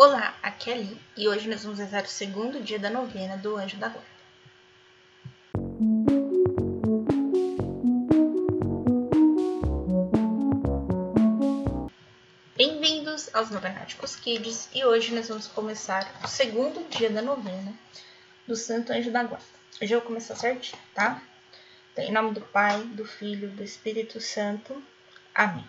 Olá, aqui é a Li e hoje nós vamos rezar o segundo dia da novena do Anjo da Guarda. Bem-vindos aos Novenáticos Kids e hoje nós vamos começar o segundo dia da novena do Santo Anjo da Guarda. Hoje eu vou começar certinho, tá? Então, em nome do Pai, do Filho, do Espírito Santo. Amém.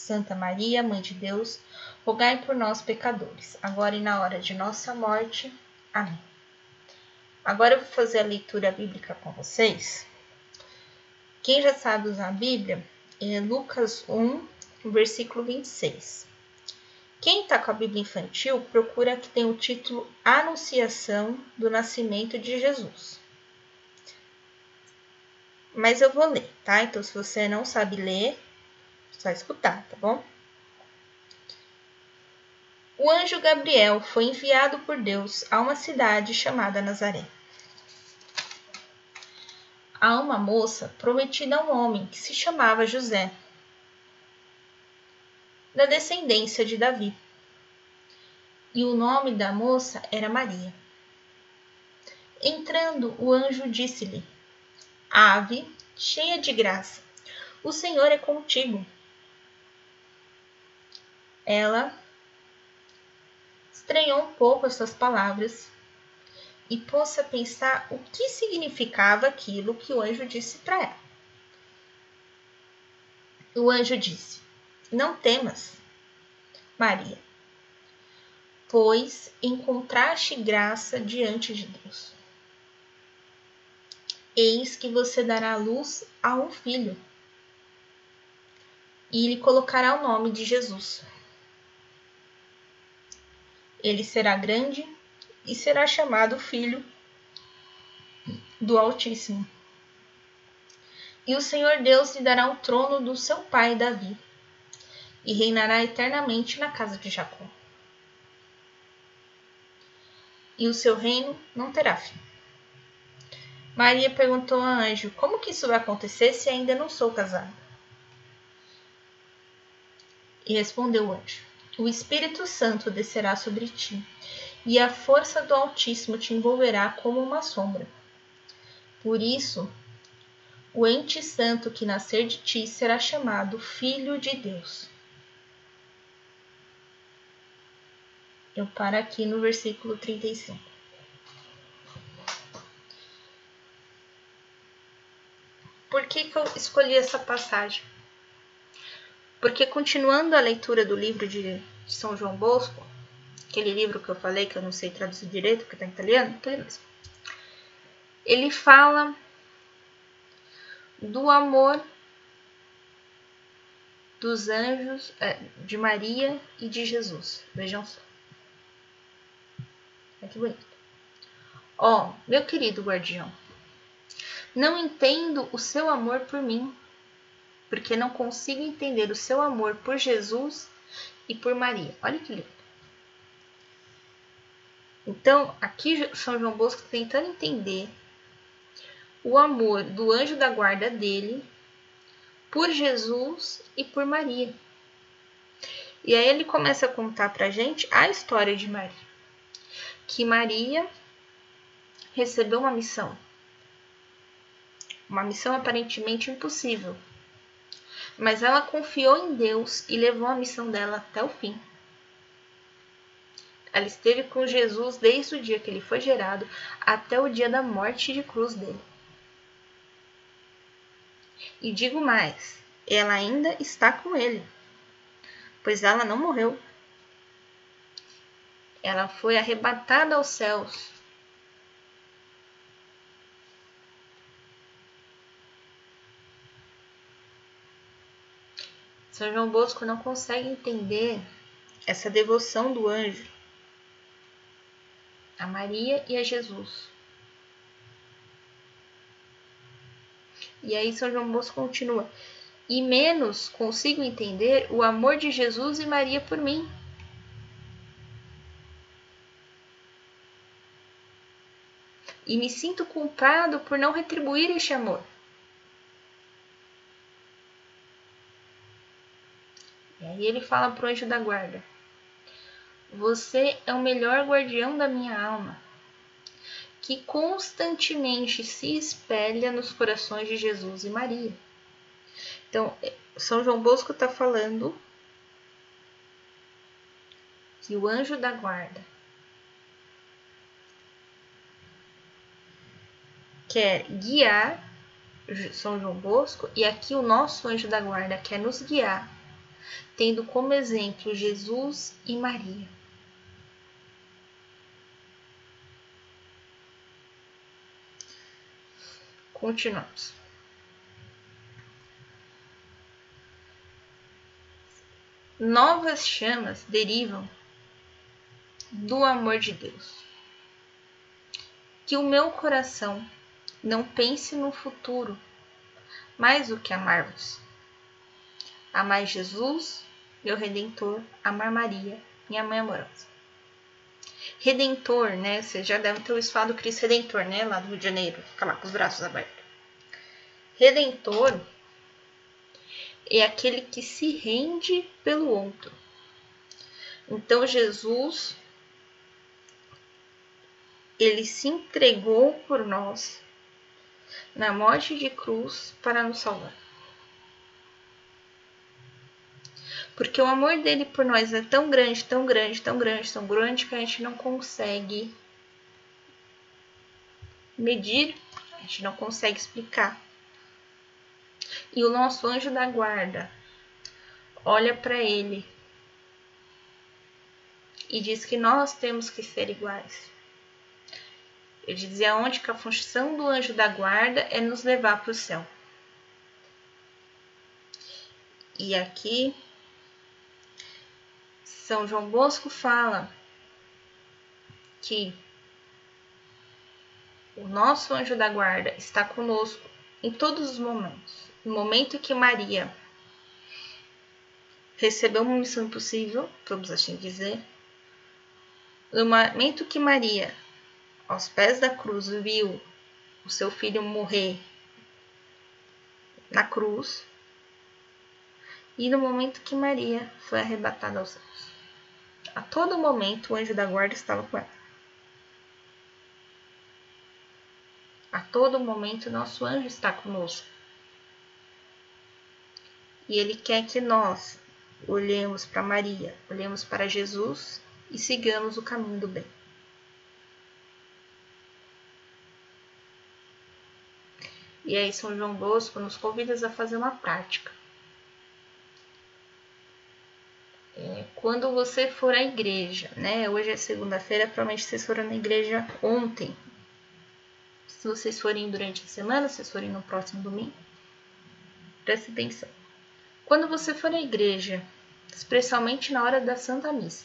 Santa Maria, Mãe de Deus, rogai por nós, pecadores, agora e na hora de nossa morte. Amém. Agora eu vou fazer a leitura bíblica com vocês. Quem já sabe usar a Bíblia, é Lucas 1, versículo 26. Quem está com a Bíblia infantil, procura que tem o título Anunciação do Nascimento de Jesus. Mas eu vou ler, tá? Então, se você não sabe ler, só escutar, tá bom? O anjo Gabriel foi enviado por Deus a uma cidade chamada Nazaré. A uma moça prometida a um homem que se chamava José, da descendência de Davi. E o nome da moça era Maria. Entrando, o anjo disse-lhe: Ave, cheia de graça, o Senhor é contigo. Ela estranhou um pouco essas palavras e pôs a pensar o que significava aquilo que o anjo disse para ela. O anjo disse: Não temas, Maria, pois encontraste graça diante de Deus. Eis que você dará luz a um filho, e lhe colocará o nome de Jesus ele será grande e será chamado Filho do Altíssimo. E o Senhor Deus lhe dará o trono do seu pai Davi, e reinará eternamente na casa de Jacó. E o seu reino não terá fim. Maria perguntou ao anjo: Como que isso vai acontecer se ainda não sou casada? E respondeu o anjo: o Espírito Santo descerá sobre ti, e a força do Altíssimo te envolverá como uma sombra. Por isso, o ente santo que nascer de ti será chamado Filho de Deus. Eu paro aqui no versículo 35. Por que, que eu escolhi essa passagem? Porque continuando a leitura do livro de São João Bosco, aquele livro que eu falei que eu não sei traduzir direito, porque está em italiano, aquele mesmo. Ele fala do amor dos anjos, é, de Maria e de Jesus. Vejam só. Olha que bonito. Ó, oh, meu querido guardião, não entendo o seu amor por mim porque não consigo entender o seu amor por Jesus e por Maria. Olha que lindo. Então, aqui São João Bosco tentando entender o amor do anjo da guarda dele por Jesus e por Maria. E aí ele começa a contar pra gente a história de Maria. Que Maria recebeu uma missão. Uma missão aparentemente impossível, mas ela confiou em Deus e levou a missão dela até o fim. Ela esteve com Jesus desde o dia que ele foi gerado até o dia da morte de cruz dele. E digo mais, ela ainda está com ele, pois ela não morreu. Ela foi arrebatada aos céus. São João Bosco não consegue entender essa devoção do anjo a Maria e a Jesus. E aí São João Bosco continua: e menos consigo entender o amor de Jesus e Maria por mim. E me sinto culpado por não retribuir este amor. E aí ele fala para o anjo da guarda: Você é o melhor guardião da minha alma que constantemente se espelha nos corações de Jesus e Maria. Então, São João Bosco está falando que o anjo da guarda quer guiar São João Bosco e aqui o nosso anjo da guarda quer nos guiar, tendo como exemplo Jesus e Maria. Continuamos. Novas chamas derivam do amor de Deus. Que o meu coração não pense no futuro mais do que amar-vos. Amai Jesus, meu Redentor, amar Maria, minha mãe amorosa. Redentor, né? Vocês já devem ter ouvido falar do Cristo Redentor, né? Lá do Rio de Janeiro, fica lá com os braços abertos. Redentor é aquele que se rende pelo outro. Então Jesus ele se entregou por nós na morte de cruz para nos salvar. Porque o amor dele por nós é tão grande, tão grande, tão grande, tão grande que a gente não consegue medir, a gente não consegue explicar. E o nosso anjo da guarda olha para ele e diz que nós temos que ser iguais. Ele dizia onde que a função do anjo da guarda é nos levar para o céu. E aqui são João Bosco fala que o nosso anjo da guarda está conosco em todos os momentos. No momento que Maria recebeu uma missão impossível, vamos assim dizer, no momento que Maria, aos pés da cruz, viu o seu filho morrer na cruz, e no momento que Maria foi arrebatada aos céus. A todo momento o anjo da guarda estava com ela. A todo momento nosso anjo está conosco. E ele quer que nós olhemos para Maria, olhemos para Jesus e sigamos o caminho do bem. E aí São João Bosco nos convida a fazer uma prática. Quando você for à igreja, né? Hoje é segunda-feira, provavelmente vocês foram na igreja ontem. Se vocês forem durante a semana, se vocês forem no próximo domingo, preste atenção. Quando você for à igreja, especialmente na hora da Santa Missa,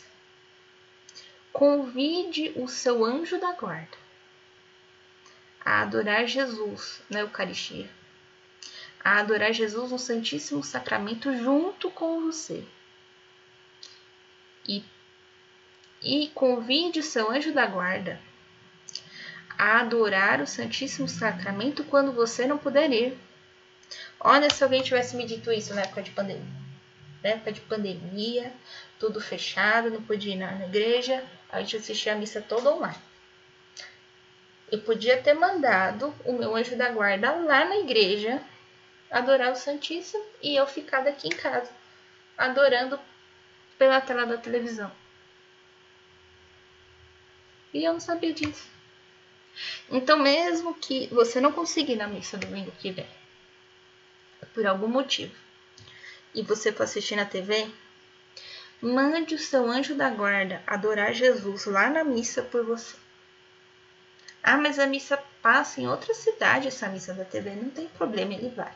convide o seu anjo da guarda a adorar Jesus na Eucaristia, a adorar Jesus no Santíssimo Sacramento junto com você e, e convide seu anjo da guarda a adorar o Santíssimo Sacramento quando você não puder ir. Olha se alguém tivesse me dito isso na época de pandemia. Na época de pandemia, tudo fechado, não podia ir na igreja, a gente assistia a missa toda online. Eu podia ter mandado o meu anjo da guarda lá na igreja adorar o Santíssimo e eu ficar daqui em casa adorando pela tela da televisão. E eu não sabia disso. Então, mesmo que você não consiga ir na missa domingo que vem, por algum motivo, e você for assistir na TV, mande o seu anjo da guarda adorar Jesus lá na missa por você. Ah, mas a missa passa em outra cidade, essa missa da TV. Não tem problema, ele vai.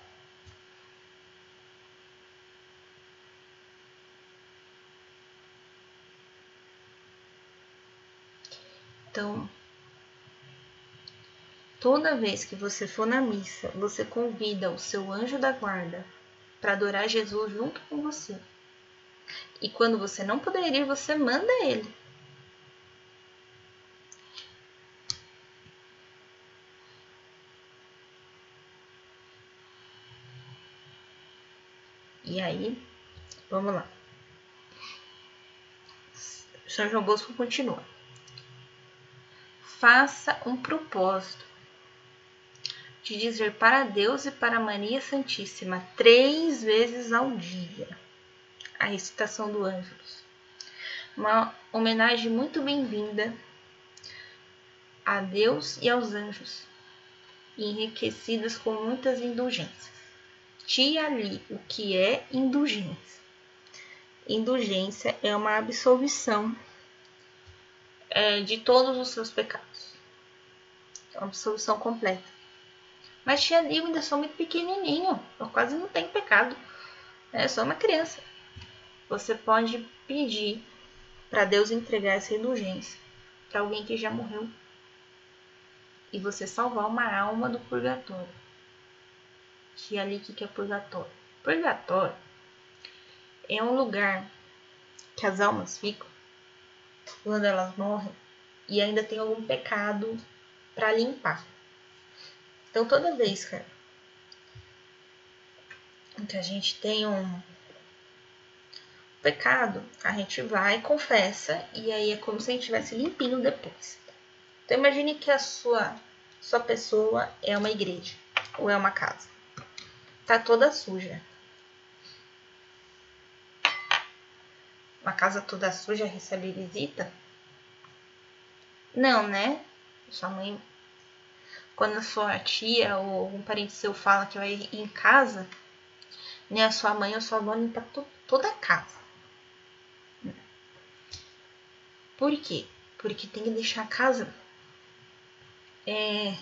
Então, toda vez que você for na missa, você convida o seu anjo da guarda para adorar Jesus junto com você. E quando você não puder ir, você manda ele. E aí, vamos lá. São João Bosco continua faça um propósito de dizer para Deus e para Maria Santíssima três vezes ao dia a recitação do Ângelus. Uma homenagem muito bem-vinda a Deus e aos anjos, enriquecidas com muitas indulgências. Tia ali o que é indulgência. Indulgência é uma absolvição é, de todos os seus pecados. Uma absolução completa. Mas tia Liu ainda sou muito pequenininho, eu quase não tenho pecado. É só uma criança. Você pode pedir para Deus entregar essa indulgência para alguém que já morreu e você salvar uma alma do purgatório. Que é ali que é purgatório? Purgatório é um lugar que as almas ficam quando elas morrem e ainda tem algum pecado para limpar. Então toda vez, cara, que a gente tem um pecado, a gente vai, confessa e aí é como se a gente estivesse limpinho depois. Então imagine que a sua sua pessoa é uma igreja ou é uma casa. Tá toda suja. Uma casa toda suja recebe visita? Não, né? Sua mãe, quando a sua tia ou um parente seu fala que vai ir em casa, né? A sua mãe ou sua avó limpa toda a casa. Por quê? Porque tem que deixar a casa é,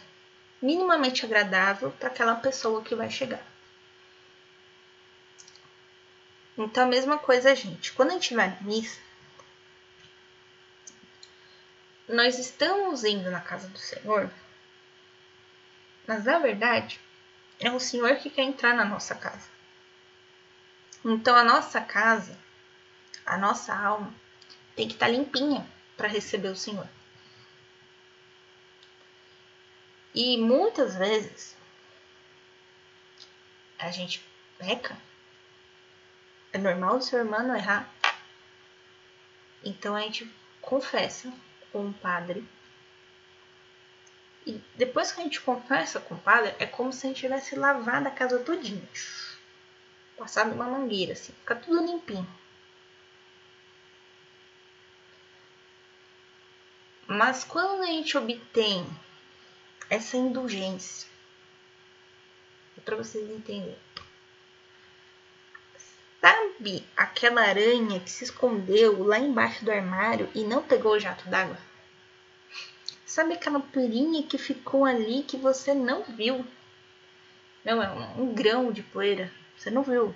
minimamente agradável para aquela pessoa que vai chegar. Então, a mesma coisa, gente. Quando a gente vai na missa, nós estamos indo na casa do Senhor, mas na verdade é o Senhor que quer entrar na nossa casa. Então, a nossa casa, a nossa alma, tem que estar tá limpinha para receber o Senhor. E muitas vezes a gente peca é normal do seu irmão errar. Então a gente confessa com o padre. E depois que a gente confessa com o padre, é como se a gente tivesse lavado a casa todinha. Passado uma mangueira, assim, fica tudo limpinho. Mas quando a gente obtém essa indulgência, é para vocês entenderem. Sabe aquela aranha que se escondeu lá embaixo do armário e não pegou o jato d'água? Sabe aquela poeirinha que ficou ali que você não viu? Não, é um, grão de poeira. Você não viu.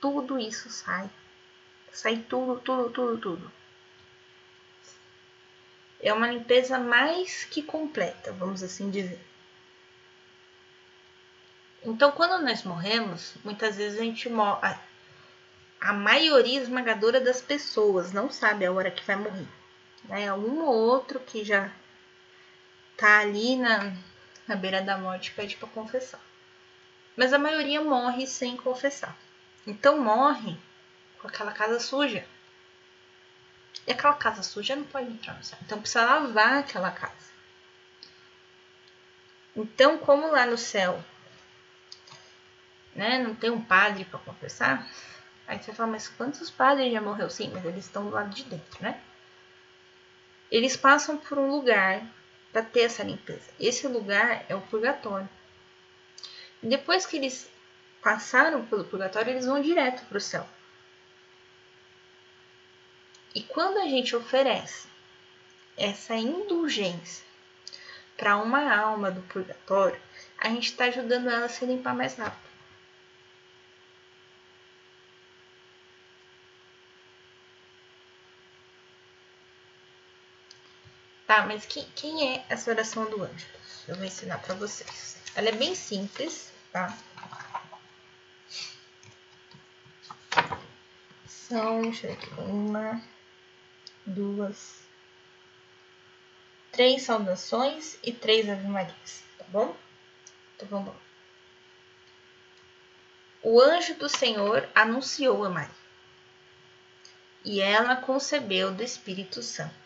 Tudo isso sai. Sai tudo, tudo, tudo, tudo. É uma limpeza mais que completa, vamos assim dizer. Então, quando nós morremos, muitas vezes a gente morre. A maioria esmagadora das pessoas não sabe a hora que vai morrer. Né? Um ou outro que já tá ali na, na beira da morte pede para confessar. Mas a maioria morre sem confessar. Então morre com aquela casa suja. E aquela casa suja não pode entrar no céu. Então precisa lavar aquela casa. Então, como lá no céu né? Não tem um padre para confessar. Aí você fala, mas quantos padres já morreu? Sim, mas eles estão do lado de dentro, né? eles passam por um lugar para ter essa limpeza. Esse lugar é o purgatório. Depois que eles passaram pelo purgatório, eles vão direto para o céu. E quando a gente oferece essa indulgência para uma alma do purgatório, a gente está ajudando ela a se limpar mais rápido. Tá, mas que, quem é essa oração do anjo? Eu vou ensinar para vocês. Ela é bem simples, tá? São, deixa eu ver aqui, uma, duas, três saudações e três ave-marias, tá bom? Então vamos lá. O anjo do Senhor anunciou a Maria, e ela concebeu do Espírito Santo.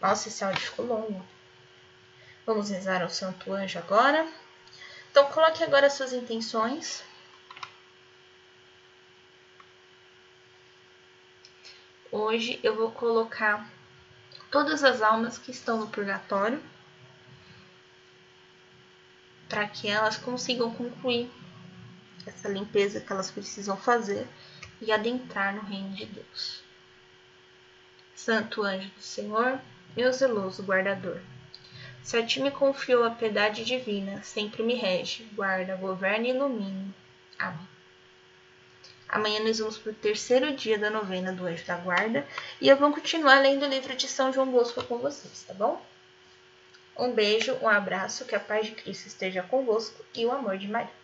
Nossa, esse áudio ficou longo. Vamos rezar ao Santo Anjo agora. Então, coloque agora suas intenções. Hoje eu vou colocar todas as almas que estão no purgatório, para que elas consigam concluir essa limpeza que elas precisam fazer e adentrar no reino de Deus. Santo anjo do Senhor, meu zeloso guardador, se a ti me confiou a piedade divina, sempre me rege, guarda, governa e ilumine. Amém. Amanhã nós vamos para o terceiro dia da novena do Anjo da Guarda e eu vou continuar lendo o livro de São João Bosco com vocês, tá bom? Um beijo, um abraço, que a paz de Cristo esteja convosco e o amor de Maria.